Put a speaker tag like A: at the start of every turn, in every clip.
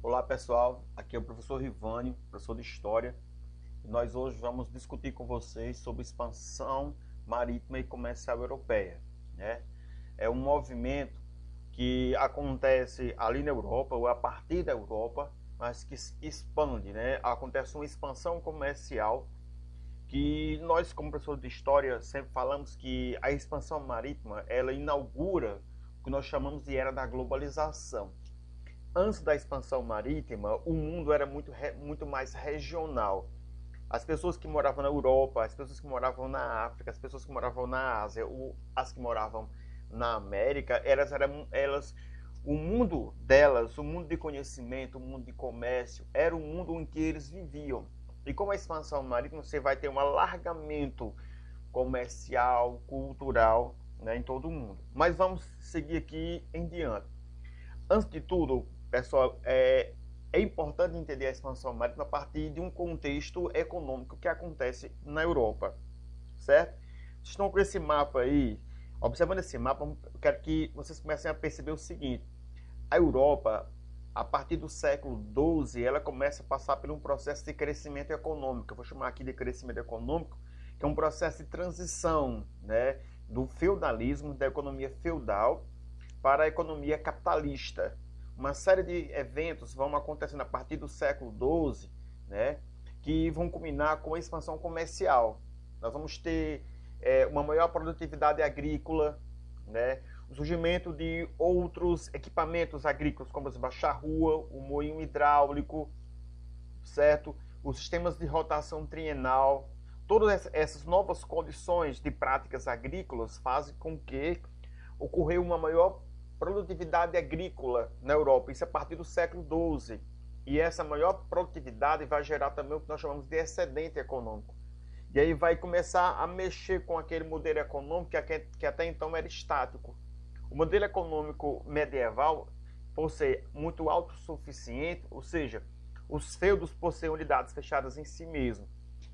A: Olá pessoal, aqui é o professor Rivânio, professor de História. Nós hoje vamos discutir com vocês sobre expansão marítima e comercial europeia. Né? É um movimento que acontece ali na Europa ou a partir da Europa, mas que expande, né? Acontece uma expansão comercial que nós, como professores de História, sempre falamos que a expansão marítima ela inaugura o que nós chamamos de era da globalização antes da expansão marítima, o mundo era muito, muito mais regional. As pessoas que moravam na Europa, as pessoas que moravam na África, as pessoas que moravam na Ásia, as que moravam na América, elas eram elas o mundo delas, o mundo de conhecimento, o mundo de comércio, era o mundo em que eles viviam. E com a expansão marítima, você vai ter um alargamento comercial, cultural né, em todo o mundo. Mas vamos seguir aqui em diante. Antes de tudo, Pessoal, é, é importante entender a expansão marítima a partir de um contexto econômico que acontece na Europa, certo? Vocês estão com esse mapa aí, observando esse mapa, eu quero que vocês comecem a perceber o seguinte: a Europa, a partir do século XII, ela começa a passar por um processo de crescimento econômico. Eu vou chamar aqui de crescimento econômico, que é um processo de transição, né, do feudalismo, da economia feudal, para a economia capitalista uma série de eventos vão acontecendo a partir do século XII, né, que vão culminar com a expansão comercial. Nós vamos ter é, uma maior produtividade agrícola, né, o surgimento de outros equipamentos agrícolas, como a charrua, o moinho hidráulico, certo? Os sistemas de rotação trienal, todas essas novas condições de práticas agrícolas fazem com que ocorreu uma maior produtividade agrícola na Europa, isso a partir do século XII. E essa maior produtividade vai gerar também o que nós chamamos de excedente econômico. E aí vai começar a mexer com aquele modelo econômico que até então era estático. O modelo econômico medieval, por ser muito autossuficiente, ou seja, os feudos possuem unidades fechadas em si mesmo,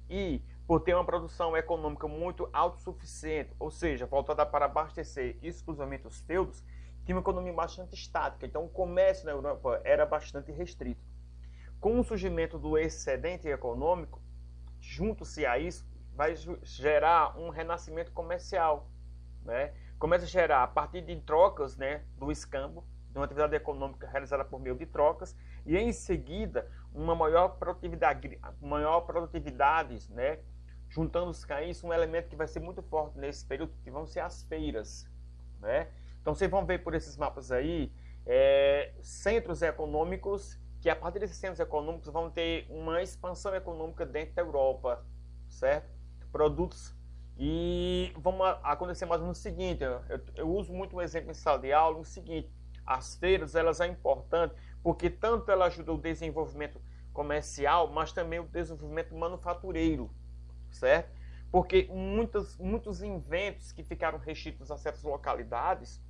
A: e por ter uma produção econômica muito autossuficiente, ou seja, voltada para abastecer exclusivamente os feudos, tinha uma economia bastante estática, então o comércio na Europa era bastante restrito. Com o surgimento do excedente econômico, junto-se a isso, vai gerar um renascimento comercial. Né? Começa a gerar, a partir de trocas né, do escambo, de uma atividade econômica realizada por meio de trocas, e em seguida, uma maior produtividade, maior produtividade né? juntando-se a isso, um elemento que vai ser muito forte nesse período, que vão ser as feiras. Né? Então vocês vão ver por esses mapas aí é, centros econômicos que a partir desses centros econômicos vão ter uma expansão econômica dentro da Europa, certo? Produtos e vamos acontecer mais ou menos o seguinte, eu, eu uso muito um exemplo em sala de aula, o seguinte, as feiras elas são importantes porque tanto ela ajuda o desenvolvimento comercial, mas também o desenvolvimento manufatureiro, certo? Porque muitos, muitos inventos que ficaram restritos a certas localidades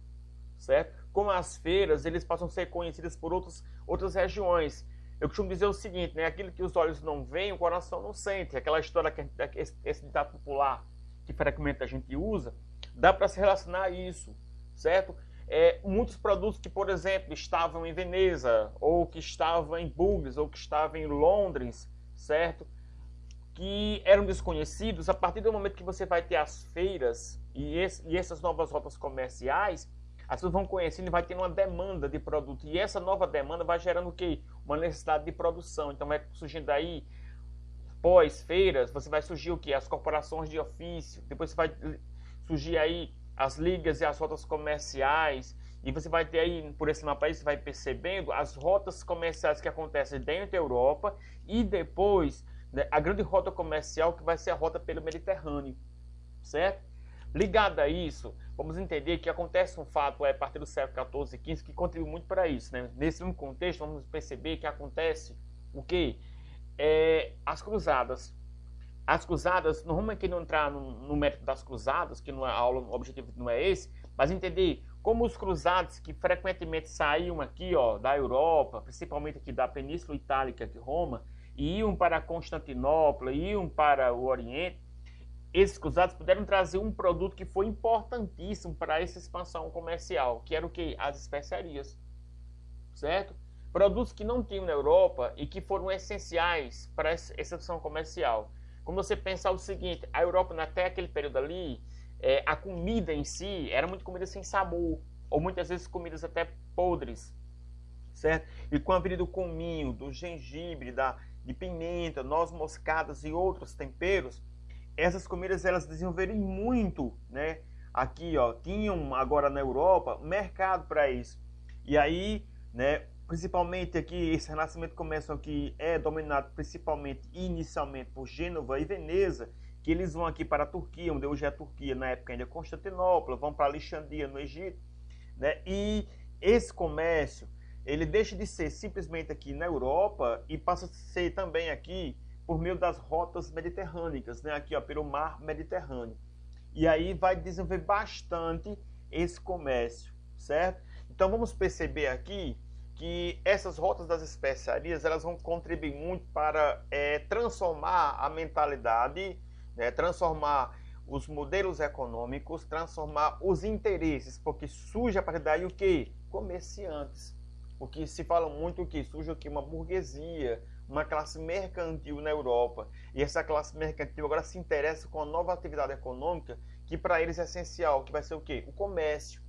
A: certo? Como as feiras, eles passam a ser conhecidas por outros, outras regiões. Eu costumo dizer o seguinte, né? Aquilo que os olhos não veem, o coração não sente. Aquela história, que esse, esse ditado popular que frequentemente a gente usa, dá para se relacionar a isso, certo? É, muitos produtos que, por exemplo, estavam em Veneza, ou que estavam em Bugles, ou que estavam em Londres, certo? Que eram desconhecidos, a partir do momento que você vai ter as feiras e, esse, e essas novas rotas comerciais, as pessoas vão conhecendo e vai tendo uma demanda de produto. E essa nova demanda vai gerando o quê? Uma necessidade de produção. Então vai surgindo aí, pós-feiras, você vai surgir o quê? As corporações de ofício. Depois você vai surgir aí as ligas e as rotas comerciais. E você vai ter aí, por esse mapa aí, você vai percebendo as rotas comerciais que acontecem dentro da Europa e depois né, a grande rota comercial que vai ser a rota pelo Mediterrâneo, certo? Ligado a isso, vamos entender que acontece um fato é, a partir do século XIV e XV que contribui muito para isso. Né? Nesse mesmo contexto, vamos perceber que acontece o que? É, as cruzadas. As cruzadas, não vamos aqui não entrar no, no mérito das cruzadas, que não é aula, o objetivo não é esse, mas entender como os cruzados que frequentemente saíam aqui ó, da Europa, principalmente aqui da Península Itálica de Roma, e iam para Constantinopla, iam para o Oriente, esses cruzados puderam trazer um produto que foi importantíssimo para essa expansão comercial, que era o que? As especiarias. Certo?
B: produtos que não tinham na Europa e que foram essenciais para essa exceção comercial. Como você pensar o seguinte, a Europa até aquele período ali, é, a comida em si era muito comida sem sabor, ou muitas vezes comidas até podres, certo? E com a vida do cominho, do gengibre, da, de pimenta, noz moscadas e outros temperos, essas comidas elas desenvolveram muito, né? Aqui, ó, tinham agora na Europa mercado para isso. E aí, né, principalmente aqui, esse renascimento começa aqui é dominado principalmente inicialmente por Gênova e Veneza, que eles vão aqui para a Turquia, onde hoje é a Turquia, na época ainda Constantinopla, vão para Alexandria no Egito, né? E esse comércio, ele deixa de ser simplesmente aqui na Europa e passa a ser também aqui por meio das rotas mediterrâneas, né? Aqui, ó, pelo mar Mediterrâneo. E aí vai desenvolver bastante esse comércio, certo? Então vamos perceber aqui que essas rotas das especiarias elas vão contribuir muito para é, transformar a mentalidade, né, transformar os modelos econômicos, transformar os interesses, porque surge a partir daí o que? Comerciantes. O que se fala muito que surge aqui uma burguesia, uma classe mercantil na Europa. E essa classe mercantil agora se interessa com a nova atividade econômica que para eles é essencial, que vai ser o quê? O comércio.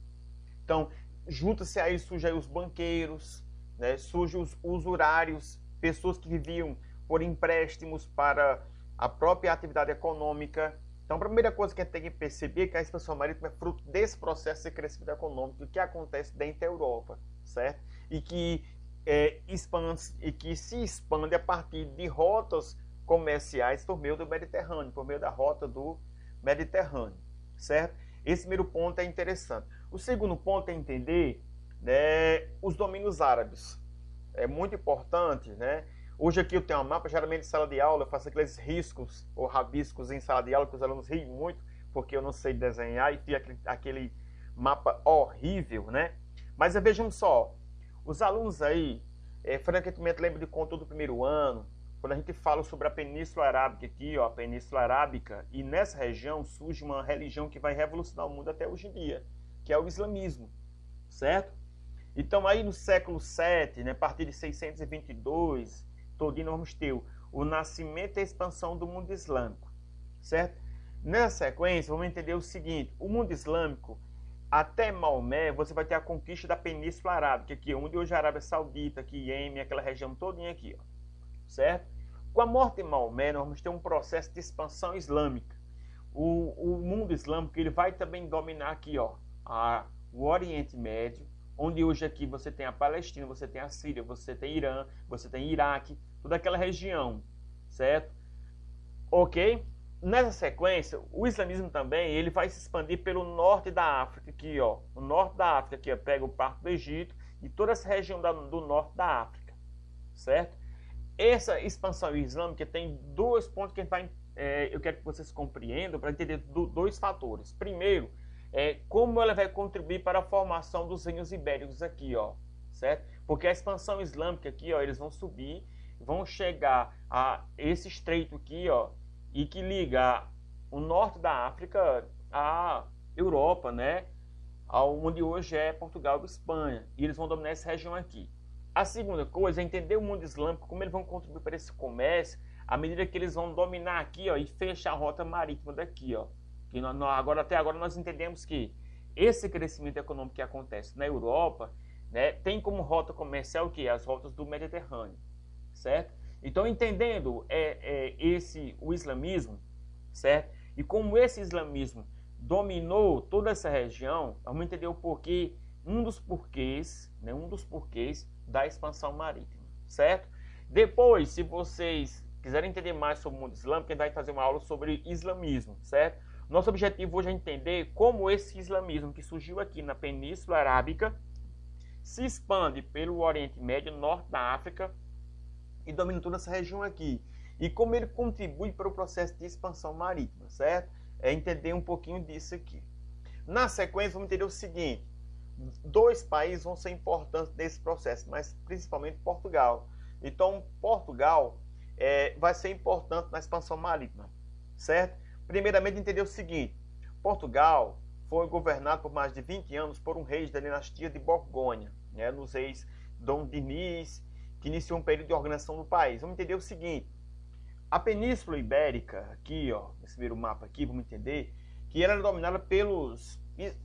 B: Então, junta-se aí, surge aí os banqueiros, né? surge os usurários, pessoas que viviam por empréstimos para a própria atividade econômica. Então, a primeira coisa que a gente tem que perceber é que a expansão marítima é fruto desse processo de crescimento econômico que acontece dentro da Europa, certo? E que, é, expande, e que se expande a partir de rotas comerciais por meio do Mediterrâneo, por meio da rota do Mediterrâneo, certo? Esse primeiro ponto é interessante. O segundo ponto é entender né, os domínios árabes. É muito importante, né? Hoje aqui eu tenho um mapa, geralmente em sala de aula eu faço aqueles riscos ou rabiscos em sala de aula que os alunos riem muito porque eu não sei desenhar e fica aquele, aquele mapa horrível, né? Mas vejam só, os alunos aí, é, frequentemente lembram de conto do primeiro ano, quando a gente fala sobre a Península Arábica aqui, ó, a Península Arábica, e nessa região surge uma religião que vai revolucionar o mundo até hoje em dia, que é o islamismo, certo? Então aí no século 7, né, a partir de 622, todinho vamos ter o nascimento e a expansão do mundo islâmico, certo? Nessa sequência, vamos entender o seguinte, o mundo islâmico, até Maomé, você vai ter a conquista da Península Arábica, aqui, onde hoje é a Arábia Saudita, aqui, Iêmen, aquela região todinha aqui, ó, certo? Com a morte de Maomé, nós vamos ter um processo de expansão islâmica. O, o mundo islâmico ele vai também dominar aqui, ó, a, o Oriente Médio, onde hoje aqui você tem a Palestina, você tem a Síria, você tem Irã, você tem Iraque, toda aquela região, certo? Ok? Nessa sequência, o islamismo também ele vai se expandir pelo norte da África, aqui, ó, o norte da África, aqui, ó, pega o Parque do Egito e toda essa região da, do norte da África, certo? Essa expansão islâmica tem dois pontos que vai, é, eu quero que vocês compreendam para entender do, dois fatores. Primeiro, é, como ela vai contribuir para a formação dos reinos ibéricos aqui, ó, certo? Porque a expansão islâmica aqui, ó, eles vão subir, vão chegar a esse estreito aqui, ó, e que liga o norte da África à Europa, né? Onde hoje é Portugal e Espanha. E eles vão dominar essa região aqui. A segunda coisa é entender o mundo islâmico, como eles vão contribuir para esse comércio, à medida que eles vão dominar aqui ó, e fechar a rota marítima daqui. Ó. Que nós, agora, até agora nós entendemos que esse crescimento econômico que acontece na Europa né, tem como rota comercial que? As rotas do Mediterrâneo. Certo? Então, entendendo é, é, esse o islamismo, certo? E como esse islamismo dominou toda essa região, vamos entender o porquê, um dos porquês, né, um dos porquês da expansão marítima, certo? Depois, se vocês quiserem entender mais sobre o mundo islâmico, a gente vai fazer uma aula sobre islamismo, certo? Nosso objetivo hoje é entender como esse islamismo que surgiu aqui na Península Arábica se expande pelo Oriente Médio, norte da África e domina toda essa região aqui. E como ele contribui para o processo de expansão marítima, certo? É entender um pouquinho disso aqui. Na sequência, vamos entender o seguinte: dois países vão ser importantes nesse processo, mas principalmente Portugal. Então, Portugal é, vai ser importante na expansão marítima, certo? Primeiramente, entender o seguinte: Portugal foi governado por mais de 20 anos por um rei da dinastia de Borgonha, né, nos reis
A: Dom Diniz, que iniciou um período de organização do país. Vamos entender o seguinte: a Península Ibérica, aqui, ó, nesse primeiro mapa aqui, vamos entender que era dominada pelos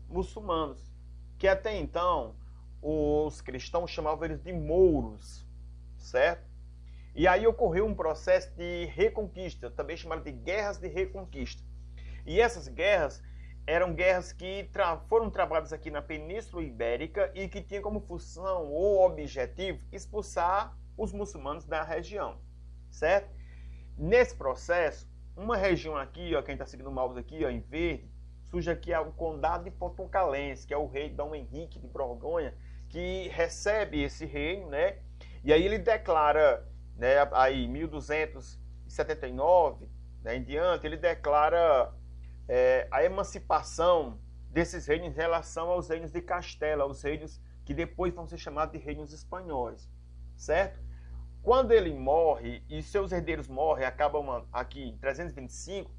A: muçulmanos, que até então os cristãos chamavam eles de mouros, certo? E aí ocorreu um processo de reconquista, também chamado de guerras de reconquista. E essas guerras eram guerras que tra foram travadas aqui na Península Ibérica e que tinham como função ou objetivo expulsar os muçulmanos da região, certo? Nesse processo, uma região aqui, ó, quem está seguindo o mouse aqui, ó, em verde, surge aqui o Condado de Portucalense, que é o rei Dom Henrique de Borgonha, que recebe esse reino, né? E aí ele declara, né, aí 1279, né, em diante, ele declara é, a emancipação desses reinos em relação aos reinos de Castela, aos reinos que depois vão ser chamados de reinos espanhóis, certo? Quando ele morre e seus herdeiros morrem, acabam aqui em 325,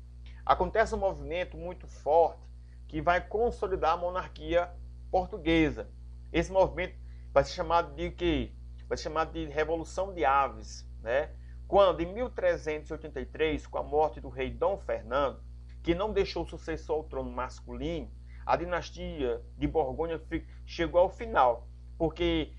A: acontece um movimento muito forte que vai consolidar a monarquia portuguesa. Esse movimento vai ser chamado de que vai ser chamado de Revolução de Aves, né? Quando em 1383, com a morte do rei Dom Fernando, que não deixou sucessor ao trono masculino, a dinastia de Borgonha chegou ao final, porque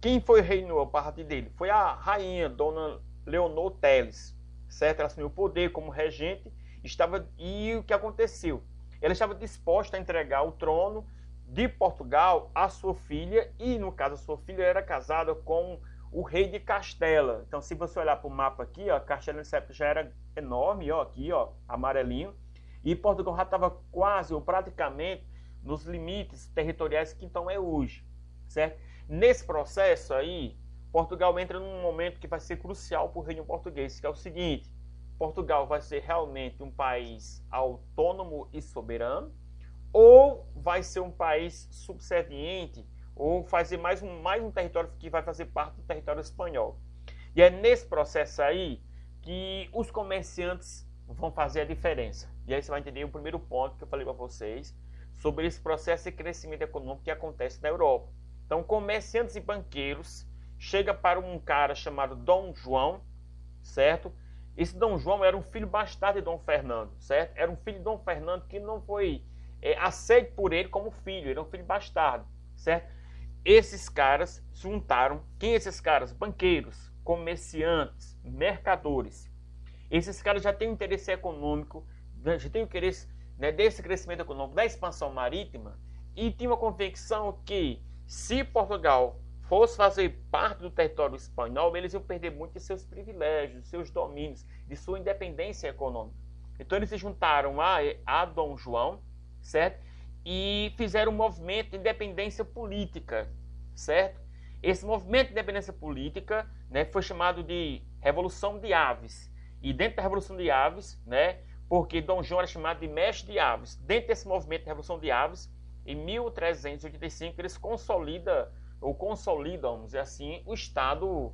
A: quem foi reinou a partir dele? Foi a rainha Dona Leonor Teles, certo? Ela assumiu o poder como regente, estava e o que aconteceu? Ela estava disposta a entregar o trono de Portugal à sua filha e no caso a sua filha era casada com o rei de Castela. Então, se você olhar para o mapa aqui, ó, Castela nessa época já era enorme, ó, aqui, ó, amarelinho. E Portugal já estava quase ou praticamente nos limites territoriais que então é hoje, certo? Nesse processo aí, Portugal entra num momento que vai ser crucial para o reino português, que é o seguinte: Portugal vai ser realmente um país autônomo e soberano, ou vai ser um país subserviente, ou fazer mais um, mais um território que vai fazer parte do território espanhol. E é nesse processo aí que os comerciantes vão fazer a diferença. E aí você vai entender o primeiro ponto que eu falei para vocês sobre esse processo de crescimento econômico que acontece na Europa. Então, comerciantes e banqueiros chega para um cara chamado Dom João, certo? Esse Dom João era um filho bastardo de Dom Fernando, certo? Era um filho de Dom Fernando que não foi é, aceito por ele como filho, era um filho bastardo, certo? Esses caras juntaram, quem esses caras? Banqueiros, comerciantes, mercadores, esses caras já têm um interesse econômico, né, já têm o interesse né, desse crescimento econômico, da expansão marítima, e tinha uma convicção que se Portugal fosse fazer parte do território espanhol, eles iam perder muito de seus privilégios, de seus domínios, de sua independência econômica. Então eles se juntaram a, a Dom João, certo? E fizeram um movimento de independência política, certo? Esse movimento de independência política né, foi chamado de Revolução de Aves. E dentro da Revolução de Aves, né, porque Dom João era chamado de mestre de aves, dentro desse movimento de Revolução de Aves, em 1385 eles consolidam, ou consolidam, vamos dizer assim, o Estado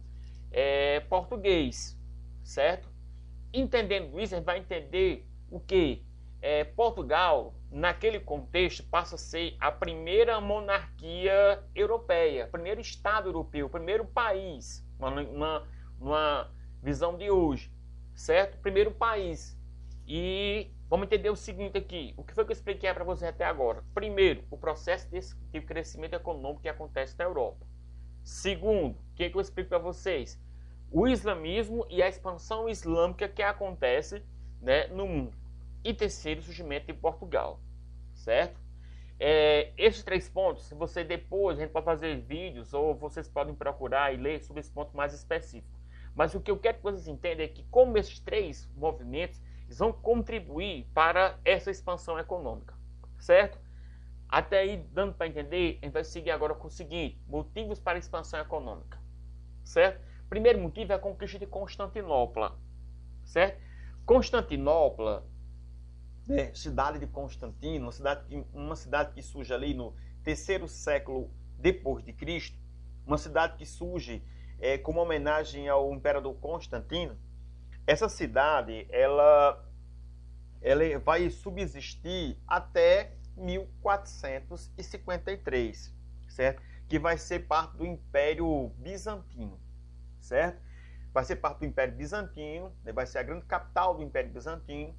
A: é, português, certo? Entendendo isso, a gente vai entender o que é, Portugal, naquele contexto, passa a ser a primeira monarquia europeia, primeiro Estado europeu, primeiro país, uma, uma, uma visão de hoje certo? Primeiro país. E vamos entender o seguinte aqui. O que foi que eu expliquei para vocês até agora? Primeiro, o processo de crescimento econômico que acontece na Europa. Segundo, o que, que eu explico para vocês? O islamismo e a expansão islâmica que acontece né, no mundo. E terceiro, o surgimento de Portugal. Certo? É, esses três pontos, se você depois, a gente pode fazer vídeos ou vocês podem procurar e ler sobre esse ponto mais específico. Mas o que eu quero que vocês entendam é que como esses três movimentos vão contribuir para essa expansão econômica, certo? Até aí, dando para entender, a gente vai seguir agora com o seguinte: motivos para expansão econômica, certo? Primeiro motivo é a conquista de Constantinopla, certo? Constantinopla, é, cidade de Constantino, uma cidade, que, uma cidade que surge ali no terceiro século depois de Cristo, uma cidade que surge é, como homenagem ao imperador Constantino, essa cidade ela, ela vai subsistir até 1453, certo? que vai ser parte do Império Bizantino, certo? Vai ser parte do Império Bizantino, né? vai ser a grande capital do Império Bizantino,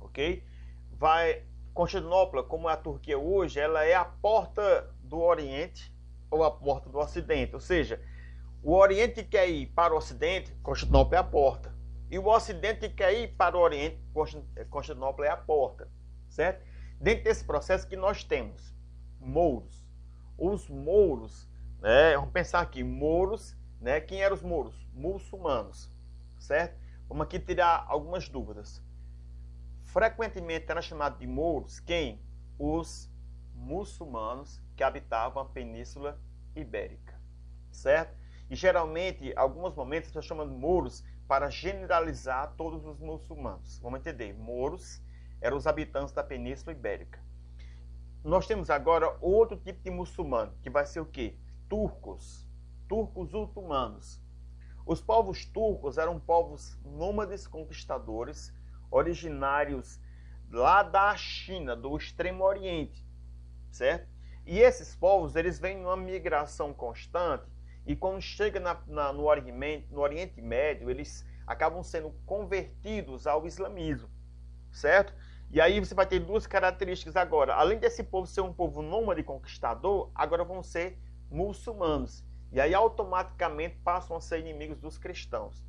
A: ok? Vai Constantinopla, como é a Turquia hoje, ela é a porta do Oriente ou a porta do Ocidente, ou seja, o Oriente quer ir para o Ocidente, Constantinopla é a porta. E o Ocidente quer ir para o Oriente, Constantinopla é a porta, certo? Dentro desse processo que nós temos mouros. Os mouros, né, vamos pensar aqui, mouros, né, quem eram os mouros? Muçulmanos, certo? Vamos aqui tirar algumas dúvidas. Frequentemente era chamado de mouros quem? Os muçulmanos que habitavam a Península Ibérica, certo? E geralmente, alguns momentos, estão chamando mouros para generalizar todos os muçulmanos. Vamos entender, mouros eram os habitantes da Península Ibérica. Nós temos agora outro tipo de muçulmano, que vai ser o quê? Turcos, turcos otomanos. Os povos turcos eram povos nômades conquistadores, originários lá da China, do Extremo Oriente, certo? E esses povos, eles vêm numa migração constante e quando chega na, na, no, Oriente, no Oriente Médio, eles acabam sendo convertidos ao islamismo, certo? E aí você vai ter duas características agora. Além desse povo ser um povo nômade conquistador, agora vão ser muçulmanos. E aí automaticamente passam a ser inimigos dos cristãos.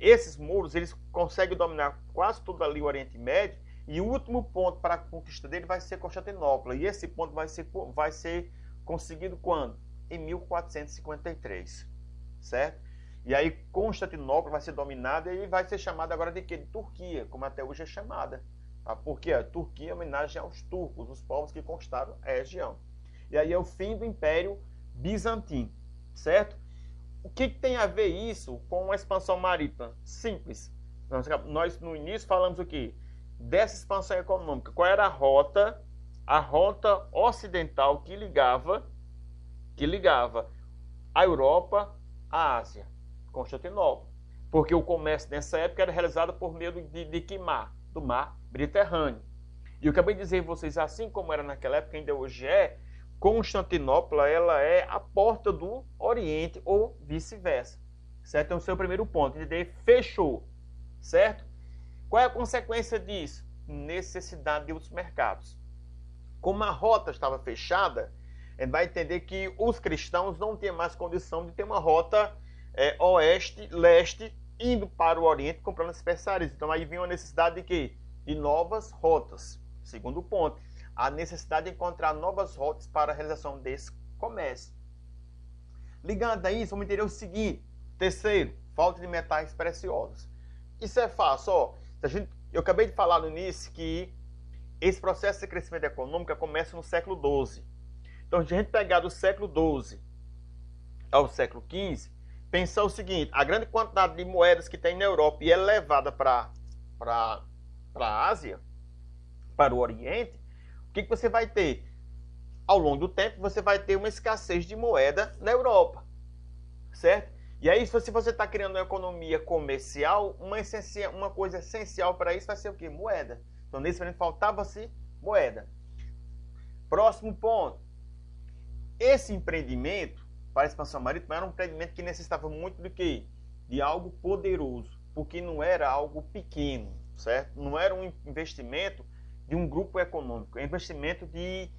A: Esses muros, eles conseguem dominar quase tudo ali o Oriente Médio, e o último ponto para a conquista dele vai ser Constantinopla. E esse ponto vai ser, vai ser conseguido quando? Em 1453, certo? E aí Constantinopla vai ser dominada e vai ser chamada agora de quê? De Turquia, como até hoje é chamada. Tá? Porque a Turquia é homenagem aos turcos, os povos que conquistaram a região. E aí é o fim do Império Bizantino, certo? O que, que tem a ver isso com a expansão marítima? Simples. Nós, no início falamos o quê? Dessa expansão econômica. Qual era a rota? A rota ocidental que ligava que ligava a Europa à Ásia, Constantinopla. Porque o comércio nessa época era realizado por meio de, de que mar? Do mar Mediterrâneo. E eu acabei de dizer a vocês, assim como era naquela época, ainda hoje é, Constantinopla ela é a porta do Oriente ou vice-versa. Certo? Então, esse é o primeiro ponto. Entender? Fechou. Certo? Qual é a consequência disso? Necessidade de outros mercados. Como a rota estava fechada, a gente vai entender que os cristãos não tinham mais condição de ter uma rota é, oeste-leste indo para o Oriente comprando especiarias. Então aí vinha a necessidade de quê? de novas rotas. Segundo ponto, a necessidade de encontrar novas rotas para a realização desse comércio. Ligando a isso, vamos entender o seguinte. Terceiro, falta de metais preciosos. Isso é fácil, ó. Gente, eu acabei de falar no início que esse processo de crescimento econômico começa no século XII. Então, se a gente pegar do século XII ao século XV, pensar o seguinte: a grande quantidade de moedas que tem na Europa e é levada para a Ásia, para o Oriente, o que, que você vai ter? Ao longo do tempo, você vai ter uma escassez de moeda na Europa, certo? E aí, se você está criando uma economia comercial, uma, essencia, uma coisa essencial para isso vai ser o quê? Moeda. Então, nesse momento, faltava-se moeda. Próximo ponto. Esse empreendimento para a expansão marítima era um empreendimento que necessitava muito do quê? De algo poderoso, porque não era algo pequeno certo? Não era um investimento de um grupo econômico, é um investimento de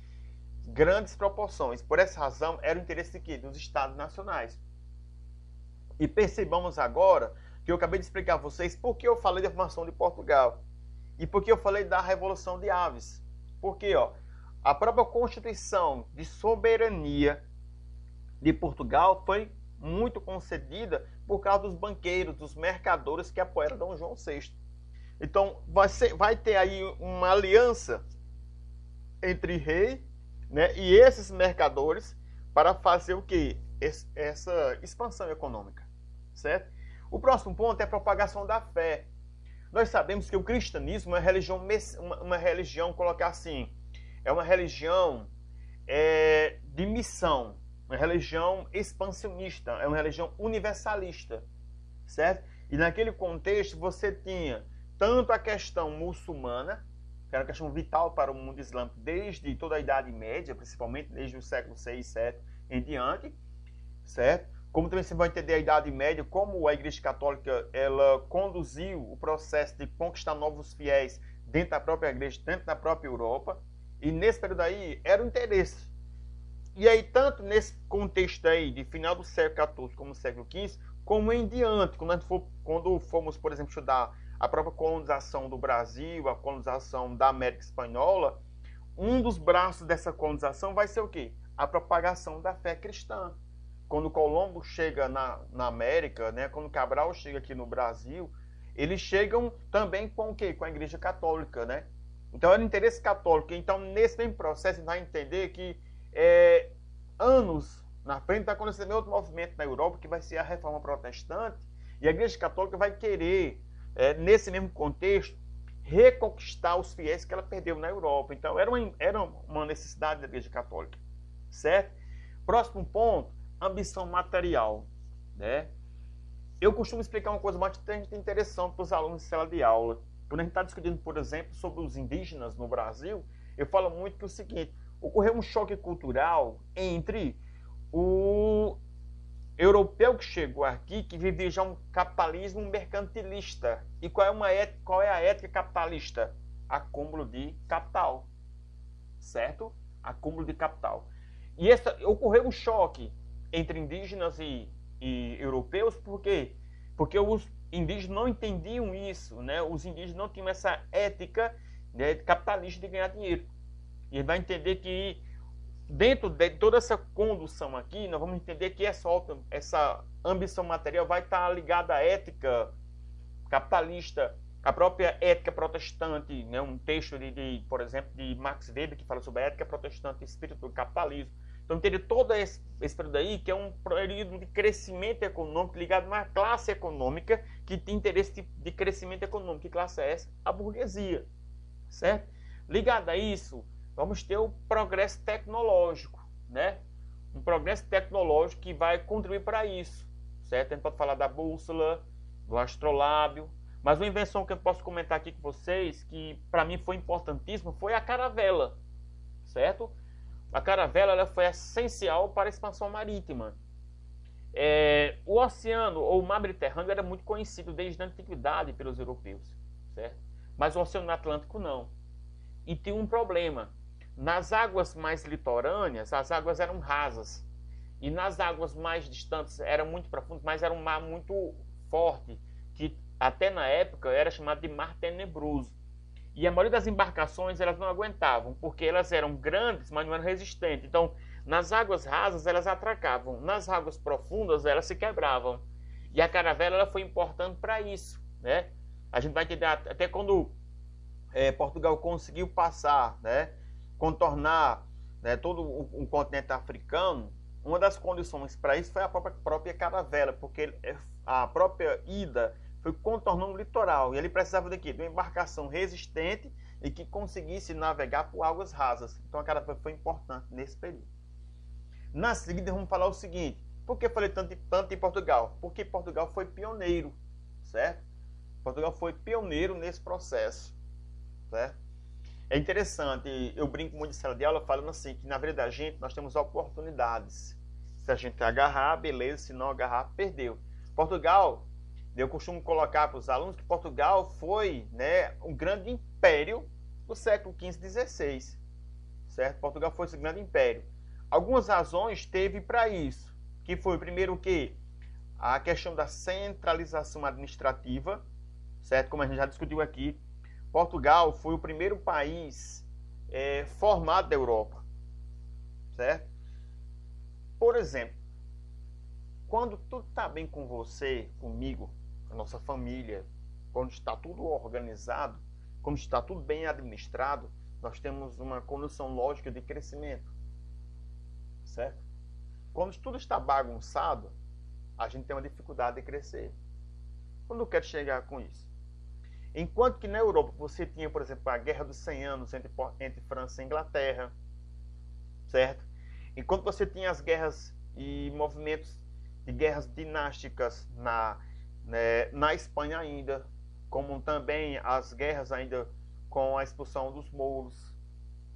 A: grandes proporções. Por essa razão, era o interesse de quê? Dos estados nacionais. E percebamos agora que eu acabei de explicar a vocês por que eu falei da formação de Portugal e por que eu falei da Revolução de Aves. Porque ó, a própria Constituição de Soberania de Portugal foi muito concedida por causa dos banqueiros, dos mercadores que apoiaram Dom João VI. Então vai, ser, vai ter aí uma aliança entre rei né, e esses mercadores para fazer o que? Essa expansão econômica. Certo? O próximo ponto é a propagação da fé. Nós sabemos que o cristianismo é uma religião, uma, uma religião colocar assim, é uma religião é, de missão, uma religião expansionista, é uma religião universalista, certo? E naquele contexto você tinha tanto a questão muçulmana, que era uma questão vital para o mundo islâmico desde toda a Idade Média, principalmente desde o século 6 e 7, em diante, certo? Como também você vai entender a Idade Média, como a Igreja Católica ela conduziu o processo de conquistar novos fiéis dentro da própria igreja, dentro da própria Europa. E nesse período aí era o interesse. E aí, tanto nesse contexto aí de final do século XIV como século XV, como em diante, quando, for, quando fomos, por exemplo, estudar a própria colonização do Brasil, a colonização da América Espanhola, um dos braços dessa colonização vai ser o quê? A propagação da fé cristã. Quando Colombo chega na, na América, né, quando Cabral chega aqui no Brasil, eles chegam também com o quê? Com a Igreja Católica, né? Então era interesse católico. Então, nesse mesmo processo, vai entender que é, anos na frente está acontecendo outro movimento na Europa, que vai ser a reforma protestante, e a Igreja Católica vai querer, é, nesse mesmo contexto, reconquistar os fiéis que ela perdeu na Europa. Então, era uma, era uma necessidade da Igreja Católica. Certo? Próximo ponto, ambição material. Né? Eu costumo explicar uma coisa bastante interessante para os alunos de sala de aula. Quando a gente está discutindo, por exemplo, sobre os indígenas no Brasil, eu falo muito que é o seguinte: ocorreu um choque cultural entre o europeu que chegou aqui, que vivia já um capitalismo mercantilista. E qual é, uma ética, qual é a ética capitalista? Acúmulo de capital. Certo? Acúmulo de capital. E essa, ocorreu um choque entre indígenas e, e europeus, por quê? Porque os indígenas não entendiam isso, né? Os indígenas não tinham essa ética né, capitalista de ganhar dinheiro. E vai entender que dentro de toda essa condução aqui, nós vamos entender que essa, essa ambição material vai estar ligada à ética capitalista, à própria ética protestante, né? um texto de, de, por exemplo, de Max Weber que fala sobre a ética protestante e espírito do capitalismo. Então, entender todo esse, esse período aí, que é um período de crescimento econômico ligado a uma classe econômica que tem interesse de, de crescimento econômico. Que classe é essa? A burguesia. Certo? Ligado a isso, vamos ter o progresso tecnológico, né? Um progresso tecnológico que vai contribuir para isso, certo? A gente pode falar da bússola, do astrolábio, mas uma invenção que eu posso comentar aqui com vocês, que para mim foi importantíssima, foi a caravela, certo? A caravela ela foi essencial para a expansão marítima. É, o oceano, ou o mar Mediterrâneo, era muito conhecido desde a antiguidade pelos europeus, certo? Mas o oceano Atlântico não. E tinha um problema. Nas águas mais litorâneas, as águas eram rasas. E nas águas mais distantes eram muito profundas, mas era um mar muito forte, que até na época era chamado de mar tenebroso. E a maioria das embarcações elas não aguentavam, porque elas eram grandes, mas não eram resistentes. Então, nas águas rasas elas atracavam, nas águas profundas elas se quebravam. E a caravela ela foi importante para isso, né? A gente vai entender até quando é, Portugal conseguiu passar, né? contornar né, todo o, o, continente africano, uma das condições para isso foi a própria, própria caravela, porque é, a própria ida foi contornando o litoral e ele precisava de quê? De uma embarcação resistente e que conseguisse navegar por águas rasas. Então a caravela foi importante nesse período. Na seguida vamos falar o seguinte: por que falei tanto, tanto em Portugal? Porque Portugal foi pioneiro, certo? Portugal foi pioneiro nesse processo, certo? É interessante, eu brinco muito em sala de aula falando assim, que na verdade a gente, nós temos oportunidades. Se a gente agarrar, beleza, se não agarrar, perdeu. Portugal, eu costumo colocar para os alunos que Portugal foi né, um grande império do século XV e XVI. Certo? Portugal foi esse grande império. Algumas razões teve para isso, que foi primeiro o que? A questão da centralização administrativa, certo? Como a gente já discutiu aqui, Portugal foi o primeiro país é, formado da Europa, certo? Por exemplo, quando tudo está bem com você, comigo, com nossa família, quando está tudo organizado, quando está tudo bem administrado, nós temos uma condição lógica de crescimento, certo? Quando tudo está bagunçado, a gente tem uma dificuldade de crescer. Quando eu quero chegar com isso? Enquanto que na Europa você tinha, por exemplo, a Guerra dos 100 Anos entre, entre França e Inglaterra, certo? Enquanto você tinha as guerras e movimentos de guerras dinásticas na, né, na Espanha ainda, como também as guerras ainda com a expulsão dos mouros,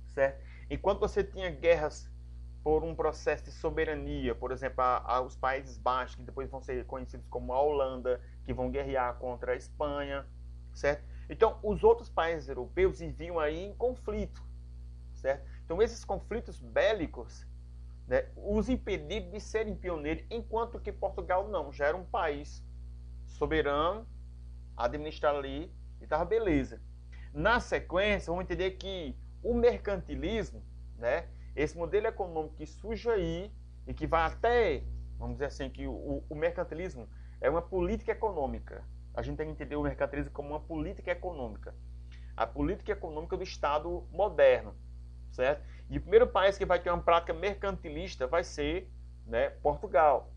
A: certo? Enquanto você tinha guerras
B: por um processo de soberania, por exemplo, a, a, os Países Baixos, que depois vão ser conhecidos como a Holanda, que vão guerrear contra a Espanha, certo? Então, os outros países europeus viviam aí em conflito, certo? Então, esses conflitos bélicos né, os impediram de serem pioneiros, enquanto que Portugal não, já era um país soberano, administrar ali e estava beleza. Na sequência, vamos entender que o mercantilismo, né, esse modelo econômico que surge aí e que vai até, vamos dizer assim, que o, o mercantilismo é uma política econômica. A gente tem que entender o mercantilismo como uma política econômica. A política econômica do Estado moderno, certo? E o primeiro país que vai ter uma prática mercantilista vai ser né, Portugal.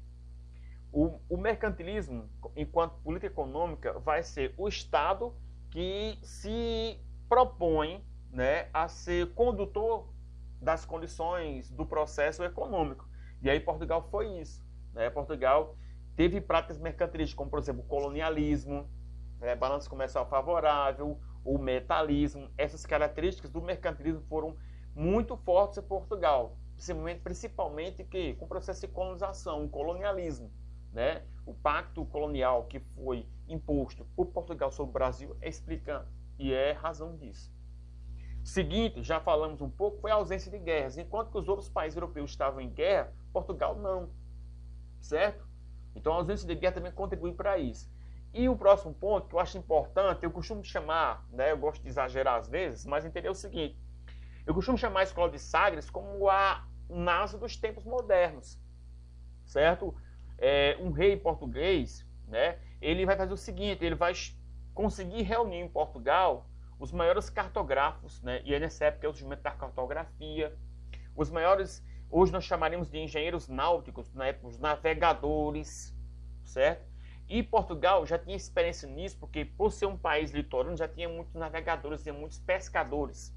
B: O, o mercantilismo, enquanto política econômica, vai ser o Estado que se propõe né, a ser condutor das condições do processo econômico. E aí Portugal foi isso. Né? Portugal teve práticas mercantilistas, como por exemplo o colonialismo, né, balanço comercial favorável, o metalismo. Essas características do mercantilismo foram muito fortes em Portugal, principalmente, principalmente que com o processo de colonização, o colonialismo, né? O pacto colonial que foi imposto por Portugal sobre o Brasil explica e é razão disso. Seguinte, já falamos um pouco, foi a ausência de guerras. Enquanto que os outros países europeus estavam em guerra, Portugal não. Certo? Então a ausência de guerra também contribui para isso. E o próximo ponto que eu acho importante, eu costumo chamar, né, eu gosto de exagerar às vezes, mas entender o seguinte: eu costumo chamar a escola de Sagres como a NASA dos tempos modernos, certo? É, um rei português, né? Ele vai fazer o seguinte: ele vai conseguir reunir em Portugal os maiores cartógrafos, né? E nessa época é o surgimento da cartografia, os maiores, hoje nós chamaríamos de engenheiros náuticos, na época os navegadores, certo? E Portugal já tinha experiência nisso, porque por ser um país litorâneo já tinha muitos navegadores e muitos pescadores.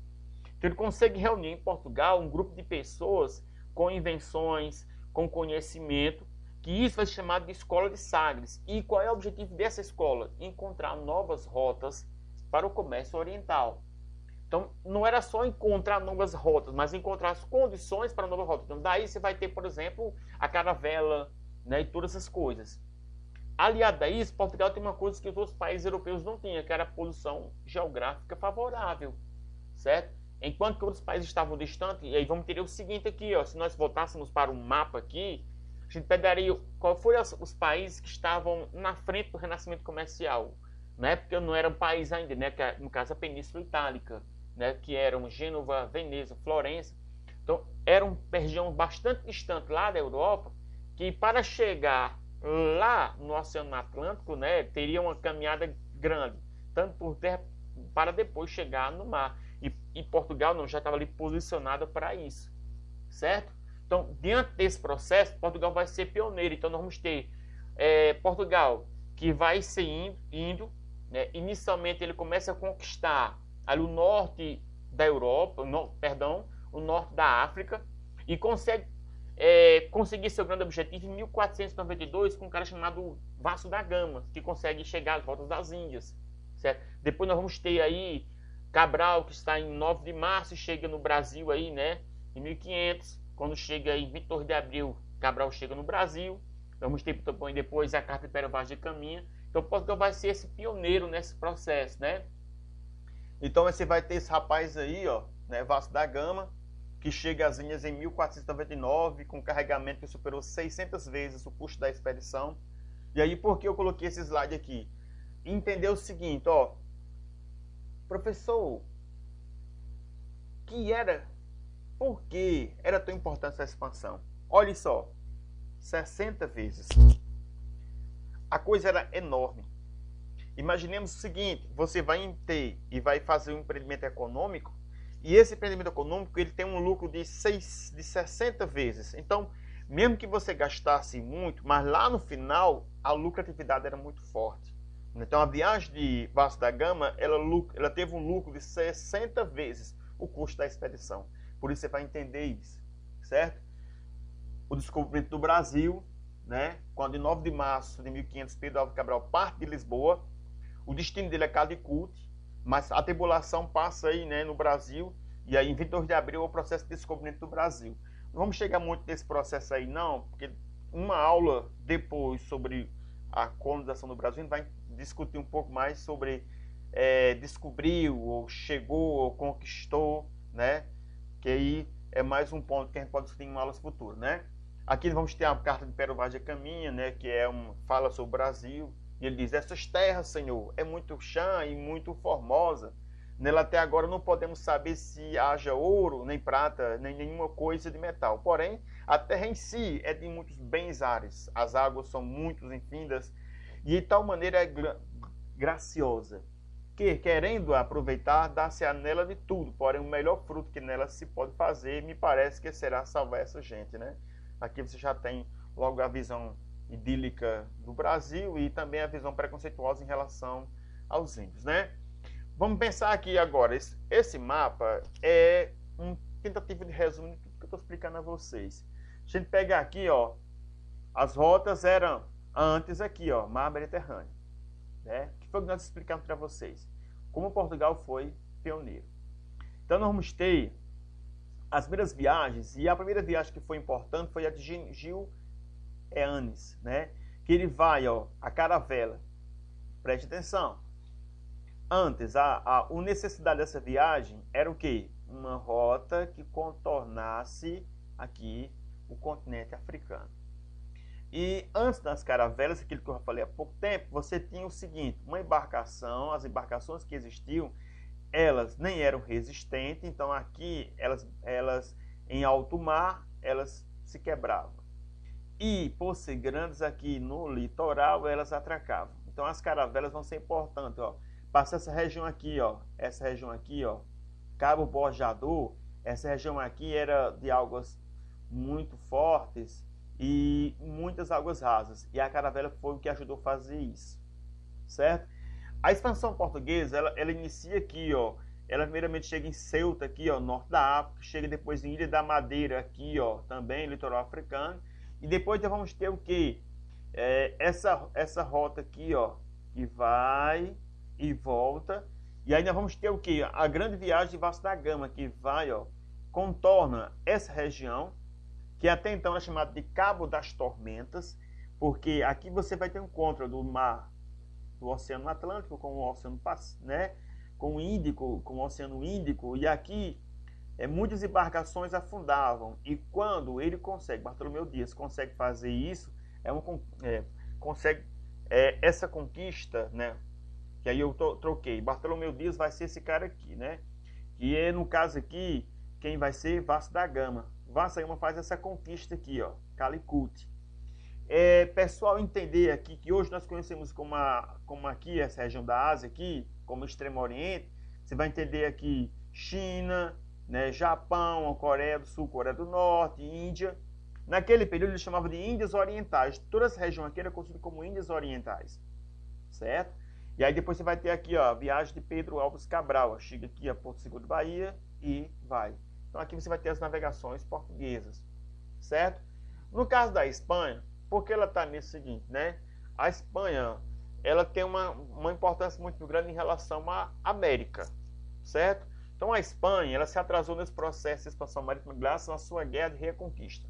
B: Então ele consegue reunir em Portugal um grupo de pessoas com invenções, com conhecimento, que isso vai ser chamado de escola de Sagres. E qual é o objetivo dessa escola? Encontrar novas rotas para o comércio oriental. Então, não era só encontrar novas rotas, mas encontrar as condições para novas rotas. Então, daí você vai ter, por exemplo, a caravela né, e todas essas coisas. Aliado a isso, Portugal tem uma coisa que os outros países europeus não tinham, que era a posição geográfica favorável, certo? Enquanto que outros países estavam distantes, e aí vamos ter o seguinte aqui, ó, se nós voltássemos para o um mapa aqui, a gente pegaria qual foram os países que estavam na frente do renascimento comercial. Na época não era um país ainda, né, é, no caso a Península Itálica, né, que eram Gênova, Veneza, Florença. Então, era uma região bastante distante lá da Europa, que para chegar lá no Oceano Atlântico, né, teria uma caminhada grande, tanto por terra para depois chegar no mar. E, e Portugal não já estava ali posicionada para isso, certo? Então, diante desse processo, Portugal vai ser pioneiro. Então, nós vamos ter é, Portugal que vai ser indo, indo né? inicialmente ele começa a conquistar ali o norte da Europa, no, perdão, o norte da África e consegue é, conseguir seu grande objetivo em 1492 com um cara chamado Vasco da Gama, que consegue chegar às voltas das Índias. Certo? Depois nós vamos ter aí Cabral, que está em 9 de março e chega no Brasil aí, né, em 1500. Quando chega em 22 de abril, Cabral chega no Brasil. Vamos ter depois a Carta Império Vaz de Caminha. Então Portugal vai ser esse pioneiro nesse processo, né?
A: Então você vai ter esse rapaz aí, ó, né, Vasco da Gama, que chega às linhas em 1499 com carregamento que superou 600 vezes o custo da expedição. E aí por que eu coloquei esse slide aqui? Entender o seguinte, ó, professor, que era, por que era tão importante essa expansão? Olhe só, 60 vezes. A coisa era enorme. Imaginemos o seguinte: você vai ter e vai fazer um empreendimento econômico, e esse empreendimento econômico ele tem um lucro de, 6, de 60 vezes. Então, mesmo que você gastasse muito, mas lá no final a lucratividade era muito forte. Então a viagem de Vasco da Gama, ela, ela teve um lucro de 60 vezes o custo da expedição. Por isso você vai entender isso, certo? O descobrimento do Brasil, né? Quando em 9 de março de 1500 Pedro Álvares Cabral parte de Lisboa, o destino dele é Calicut, mas a tribulação passa aí, né, no Brasil, e aí em 22 de abril é o processo de descobrimento do Brasil. Não vamos chegar muito nesse processo aí, não, porque uma aula depois sobre a colonização do Brasil, a gente vai discutir um pouco mais sobre é, descobriu, ou chegou, ou conquistou, né? Que aí é mais um ponto que a gente pode discutir em aulas futuras, né? Aqui vamos ter a carta de Pero Vaz de Caminha, né? Que é um, fala sobre o Brasil. E ele diz, essas terras, Senhor, é muito chã e muito formosa. Nela até agora não podemos saber se haja ouro, nem prata, nem nenhuma coisa de metal. Porém, a terra em si é de muitos bens ares. As águas são muito infindas e de tal maneira é graciosa que, querendo aproveitar, dá-se a nela de tudo, porém o melhor fruto que nela se pode fazer, me parece que será salvar essa gente, né? Aqui você já tem logo a visão idílica do Brasil e também a visão preconceituosa em relação aos índios, né? Vamos pensar aqui agora, esse, mapa é um tentativa de resumo tudo que eu estou explicando a vocês. A gente pega aqui, ó, as rotas eram antes aqui, ó, mar Mediterrâneo. Né? O que foi que nós explicamos para vocês? Como Portugal foi pioneiro. Então nós vamos ter as primeiras viagens, e a primeira viagem que foi importante foi a de Gil Eanes, né? Que ele vai, ó, a caravela. Preste atenção. Antes, a, a, a necessidade dessa viagem era o quê? Uma rota que contornasse aqui o continente africano. E antes das caravelas, aquilo que eu falei há pouco tempo, você tinha o seguinte: uma embarcação, as embarcações que existiam, elas nem eram resistentes, então aqui elas, elas em alto mar, elas se quebravam. E por ser grandes aqui no litoral, elas atracavam. Então as caravelas vão ser importantes, ó. Passa essa região aqui, ó, essa região aqui, ó, Cabo Bojador, essa região aqui era de águas muito fortes, e muitas águas rasas. E a caravela foi o que ajudou a fazer isso, certo? A expansão portuguesa, ela, ela inicia aqui, ó. Ela primeiramente chega em Ceuta, aqui, ó, norte da África, chega depois em Ilha da Madeira, aqui, ó, também litoral africano. E depois nós vamos ter o que? É, essa, essa rota aqui, ó, que vai e volta. E aí nós vamos ter o que? A grande viagem de Vasco da Gama, que vai, ó, contorna essa região, que até então é chamado de Cabo das Tormentas, porque aqui você vai ter um encontro do mar do Oceano Atlântico com o Oceano né, com o Índico, com o Oceano Índico, e aqui é, muitas embarcações afundavam. E quando ele consegue, Bartolomeu Dias consegue fazer isso, é um, é, consegue é, essa conquista, né? Que aí eu troquei. Bartolomeu Dias vai ser esse cara aqui, né? Que é no caso aqui, quem vai ser Vasco da Gama. Vassaima faz essa conquista aqui, ó, Calicut. É, pessoal entender aqui que hoje nós conhecemos como, a, como aqui essa região da Ásia aqui, como Extremo Oriente, você vai entender aqui China, né, Japão, Coreia do Sul, Coreia do Norte, Índia. Naquele período eles chamavam de Índias Orientais. Toda essa região aqui era conhecida como Índias Orientais, certo? E aí depois você vai ter aqui, ó, a viagem de Pedro Alves Cabral. Chega aqui a Porto Seguro Bahia e vai. Então aqui você vai ter as navegações portuguesas, certo? No caso da Espanha, por que ela está nisso seguinte, né? A Espanha, ela tem uma, uma importância muito grande em relação à América, certo? Então a Espanha, ela se atrasou nesse processo de expansão marítima graças à sua guerra de reconquista.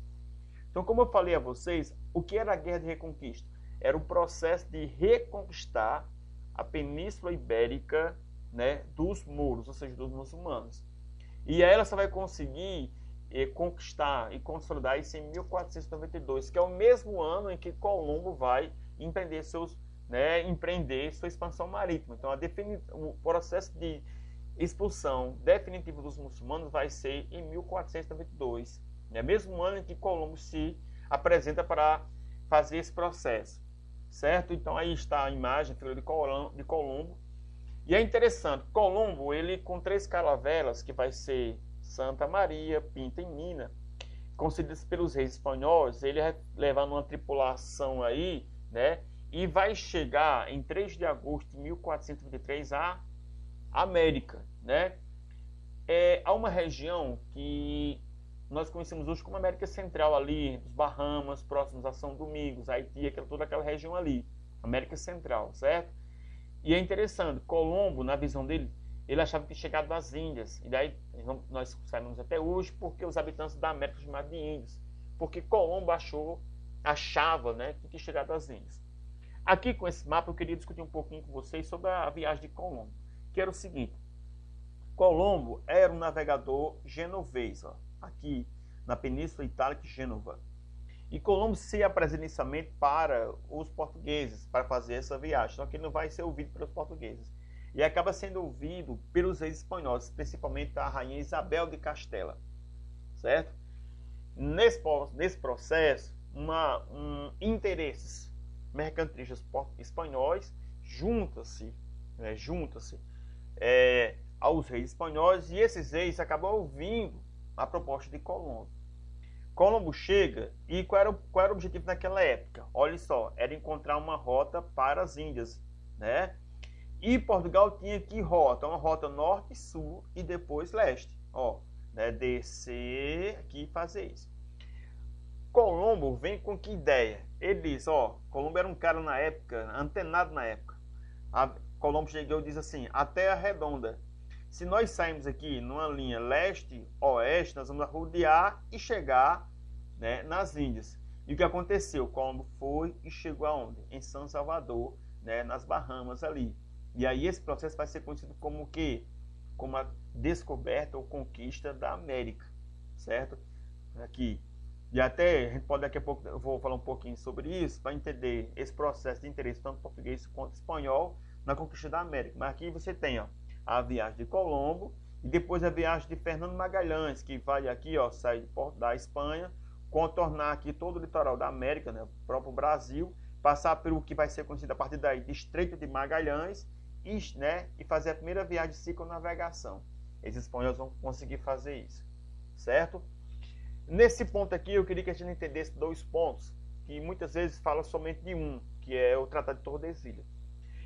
A: Então, como eu falei a vocês, o que era a guerra de reconquista? Era o processo de reconquistar a Península Ibérica né, dos muros, ou seja, dos muçulmanos. E aí ela só vai conseguir eh, conquistar e consolidar isso em 1492, que é o mesmo ano em que Colombo vai empreender seus, né, empreender sua expansão marítima. Então, o processo de expulsão definitiva dos muçulmanos vai ser em 1492, é né, mesmo ano em que Colombo se apresenta para fazer esse processo, certo? Então aí está a imagem de Colombo e é interessante, Colombo, ele com três caravelas, que vai ser Santa Maria, Pinta e Mina, concedidas pelos reis espanhóis, ele vai levar uma tripulação aí, né? E vai chegar em 3 de agosto de 1423 à América, né? É, há uma região que nós conhecemos hoje como América Central ali, os Bahamas, próximos a São Domingos, Haiti, aquela, toda aquela região ali, América Central, certo? E é interessante, Colombo, na visão dele,
B: ele achava que tinha chegado das Índias. E daí nós sabemos até hoje porque os habitantes da América chamavam de índios. Porque Colombo achou, achava né, que tinha chegado das Índias. Aqui com esse mapa eu queria discutir um pouquinho com vocês sobre a viagem de Colombo. Que era o seguinte. Colombo era um navegador genovês, ó, aqui na Península Itálica de Gênova. E Colombo se apresenta inicialmente para os portugueses, para fazer essa viagem, só que ele não vai ser ouvido pelos portugueses. E acaba sendo ouvido pelos reis espanhóis, principalmente a rainha Isabel de Castela. Certo? Nesse, nesse processo, uma, um, interesses mercantilistas espanhóis juntam-se né, junta-se é, aos reis espanhóis e esses reis acabam ouvindo a proposta de Colombo. Colombo chega e qual era, qual era o objetivo naquela época? Olha só, era encontrar uma rota para as Índias, né? E Portugal tinha que rota, uma rota norte, sul e depois leste, ó, né? Descer aqui e fazer isso. Colombo vem com que ideia? Ele diz, ó, Colombo era um cara na época, antenado na época. A, Colombo chegou e diz assim, a Terra redonda. Se nós sairmos aqui numa linha leste-oeste, nós vamos rodear e chegar né, nas Índias. E o que aconteceu? Colombo foi e chegou aonde? Em São Salvador, né, nas Bahamas ali. E aí esse processo vai ser conhecido como o quê? Como a descoberta ou conquista da América, certo? Aqui, e até a gente pode daqui a pouco, eu vou falar um pouquinho sobre isso, para entender esse processo de interesse tanto português quanto espanhol na conquista da América. Mas aqui você tem ó, a viagem de Colombo e depois a viagem de Fernando Magalhães, que vai aqui, ó, sai da Espanha, contornar aqui todo o litoral da América, né, o próprio Brasil, passar pelo que vai ser conhecido a partir daí de Estreito de Magalhães e, né, e fazer a primeira viagem de ciclonavegação. Esses espanhóis vão conseguir fazer isso, certo? Nesse ponto aqui, eu queria que a gente entendesse dois pontos, que muitas vezes fala somente de um, que é o Tratado de Tordesilhas.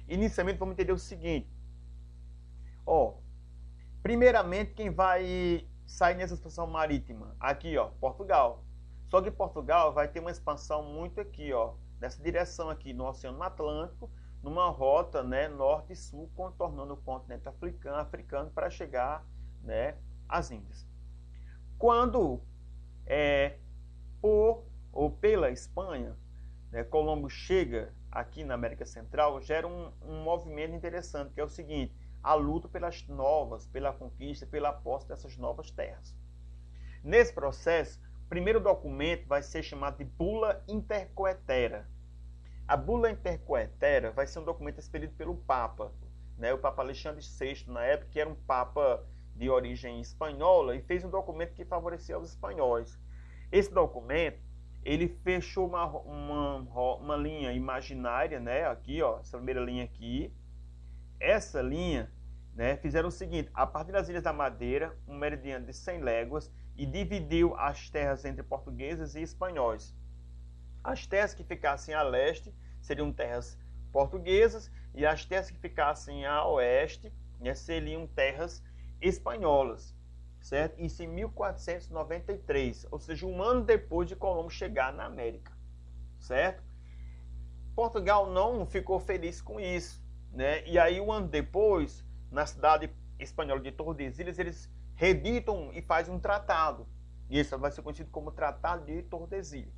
B: Inicialmente, vamos entender o seguinte. Ó, primeiramente, quem vai sair nessa expansão marítima? Aqui, ó, Portugal. Só que Portugal vai ter uma expansão muito aqui, ó, nessa direção aqui, no Oceano Atlântico, numa rota, né, norte e sul, contornando o continente africano, africano para chegar, né, às Índias. Quando é, por ou pela Espanha, né, Colombo chega aqui na América Central, gera um, um movimento interessante, que é o seguinte, a luta pelas novas, pela conquista, pela posse dessas novas terras. Nesse processo, o primeiro documento vai ser chamado de Bula Intercoetera. A Bula Intercoetera vai ser um documento expedido pelo Papa, né, o Papa Alexandre VI, na época, que era um Papa de origem espanhola e fez um documento que favorecia os espanhóis. Esse documento ele fechou uma, uma, uma linha imaginária, né? Aqui, ó, essa primeira linha aqui. Essa linha, né? Fizeram o seguinte: a partir das Ilhas da Madeira, um meridiano de 100 léguas e dividiu as terras entre portugueses e espanhóis. As terras que ficassem a leste seriam terras portuguesas e as terras que ficassem a oeste né, seriam terras espanholas, certo? Isso em 1493, ou seja, um ano depois de Colombo chegar na América, certo? Portugal não ficou feliz com isso, né? E aí um ano depois, na cidade espanhola de Tordesilhas, eles reditam e fazem um tratado. E isso vai ser conhecido como Tratado de Tordesilhas.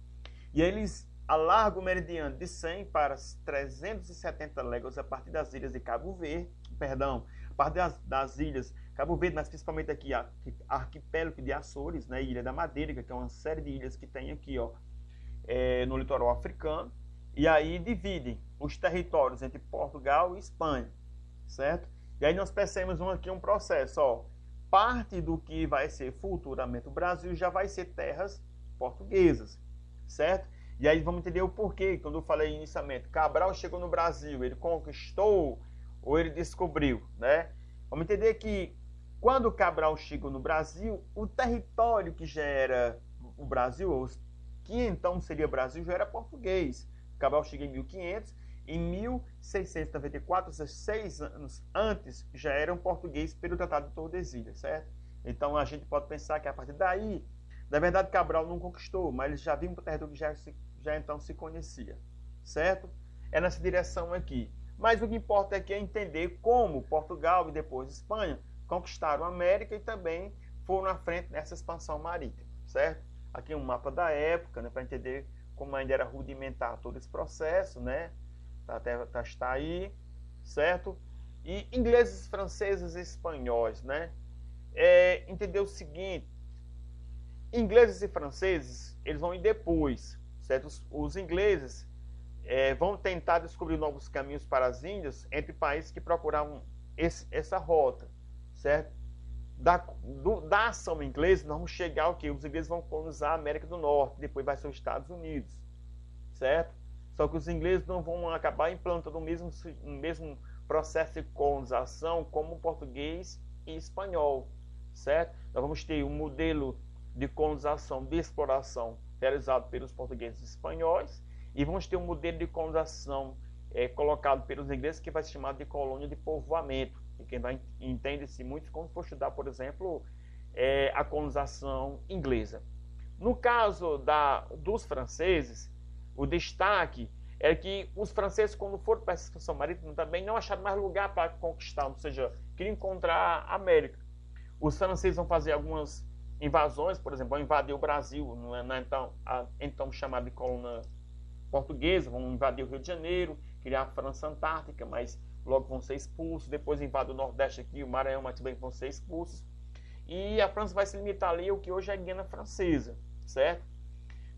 B: E aí eles alargam o meridiano de 100 para 370 léguas a partir das ilhas de Cabo Verde, perdão, a partir das, das ilhas Cabo Verde, mas principalmente aqui a arquipélago de Açores, né, Ilha da Madeira, que é uma série de ilhas que tem aqui ó, é, no litoral africano, e aí dividem os territórios entre Portugal e Espanha, certo? E aí nós percebemos um, aqui um processo, ó, parte do que vai ser futuramente o Brasil já vai ser terras portuguesas, certo? E aí vamos entender o porquê, quando eu falei inicialmente, Cabral chegou no Brasil, ele conquistou ou ele descobriu, né? Vamos entender que quando Cabral chegou no Brasil, o território que já era o Brasil, que então seria Brasil, já era português. Cabral chega em 1500, em 1694, seis anos antes, já era um português pelo Tratado de Tordesilhas, certo? Então a gente pode pensar que a partir daí, na verdade Cabral não conquistou, mas ele já vinha para o território que já, já então se conhecia, certo? É nessa direção aqui.
A: Mas o que importa aqui é entender como Portugal e depois Espanha conquistaram a América e também foram à frente nessa expansão marítima, certo? Aqui um mapa da época, né, para entender como ainda era rudimentar todo esse processo, né? Tá, até tá, está aí, certo? E ingleses, franceses e espanhóis, né? É, entender o seguinte, ingleses e franceses, eles vão ir depois, certo? Os, os ingleses é, vão tentar descobrir novos caminhos para as Índias entre países que procuravam esse, essa rota, certo? Da, do, da ação inglesa, nós vamos chegar ao que? Os ingleses vão colonizar a América do Norte, depois vai ser os Estados Unidos, certo? Só que os ingleses não vão acabar implantando o mesmo, o mesmo processo de colonização como o português e espanhol, certo? Nós vamos ter um modelo de colonização, de exploração realizado pelos portugueses e espanhóis e vamos ter um modelo de colonização é, colocado pelos ingleses que vai ser chamado de colônia de povoamento. Quem entende-se muito quando for estudar, por exemplo, é, a colonização inglesa. No caso da, dos franceses, o destaque é que os franceses, quando foram para a expansão marítima, também não acharam mais lugar para conquistar, ou seja, queriam encontrar a América. Os franceses vão fazer algumas invasões, por exemplo, vão invadir o Brasil, na, então, a, então chamada de colônia portuguesa, vão invadir o Rio de Janeiro, criar a França Antártica, mas logo vão ser expulsos. Depois invadem o Nordeste aqui, o Maranhão, mas também vão ser expulsos. E a França vai se limitar ali ao que hoje é a Guiana Francesa, certo?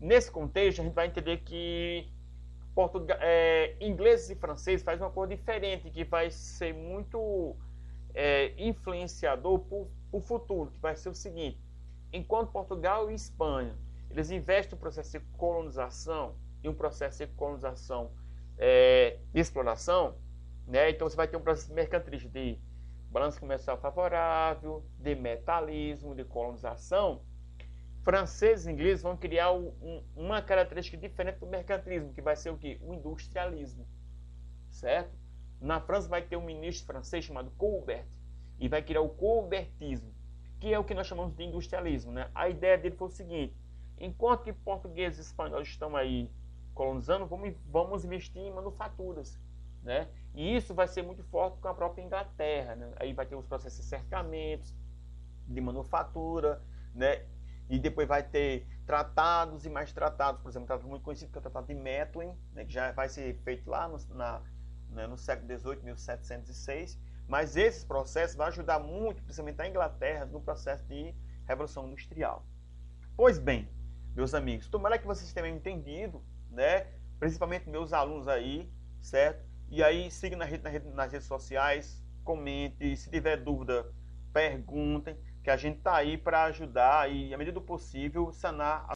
A: Nesse contexto, a gente vai entender que Portugal, é, ingleses e franceses fazem uma coisa diferente, que vai ser muito é, influenciador para o futuro, que vai ser o seguinte, enquanto Portugal e Espanha, eles investem no processo de colonização, e um processo de colonização é, de exploração, né? então você vai ter um processo mercantilista de balanço comercial favorável, de metalismo, de colonização, franceses e ingleses vão criar um, uma característica diferente do mercantilismo, que vai ser o que? O industrialismo. Certo? Na França vai ter um ministro francês chamado Colbert, e vai criar o colbertismo, que é o que nós chamamos de industrialismo. Né? A ideia dele foi o seguinte: enquanto que portugueses e espanhóis estão aí colonizando, vamos, vamos investir em manufaturas. Né? E isso vai ser muito forte com a própria Inglaterra. Né? Aí vai ter os processos de cercamentos, de manufatura, né? e depois vai ter tratados e mais tratados, por exemplo, um tratado muito conhecido que é o Tratado de Methuen, né, que já vai ser feito lá no, na, né, no século XVIII, 1706, mas esses processos vão ajudar muito, principalmente a Inglaterra, no processo de Revolução Industrial. Pois bem, meus amigos, tomara que vocês tenham entendido, né, principalmente meus alunos aí, certo? E aí, siga na na nas redes sociais, comente, se tiver dúvida, perguntem que a gente está aí para ajudar e, à medida do possível, sanar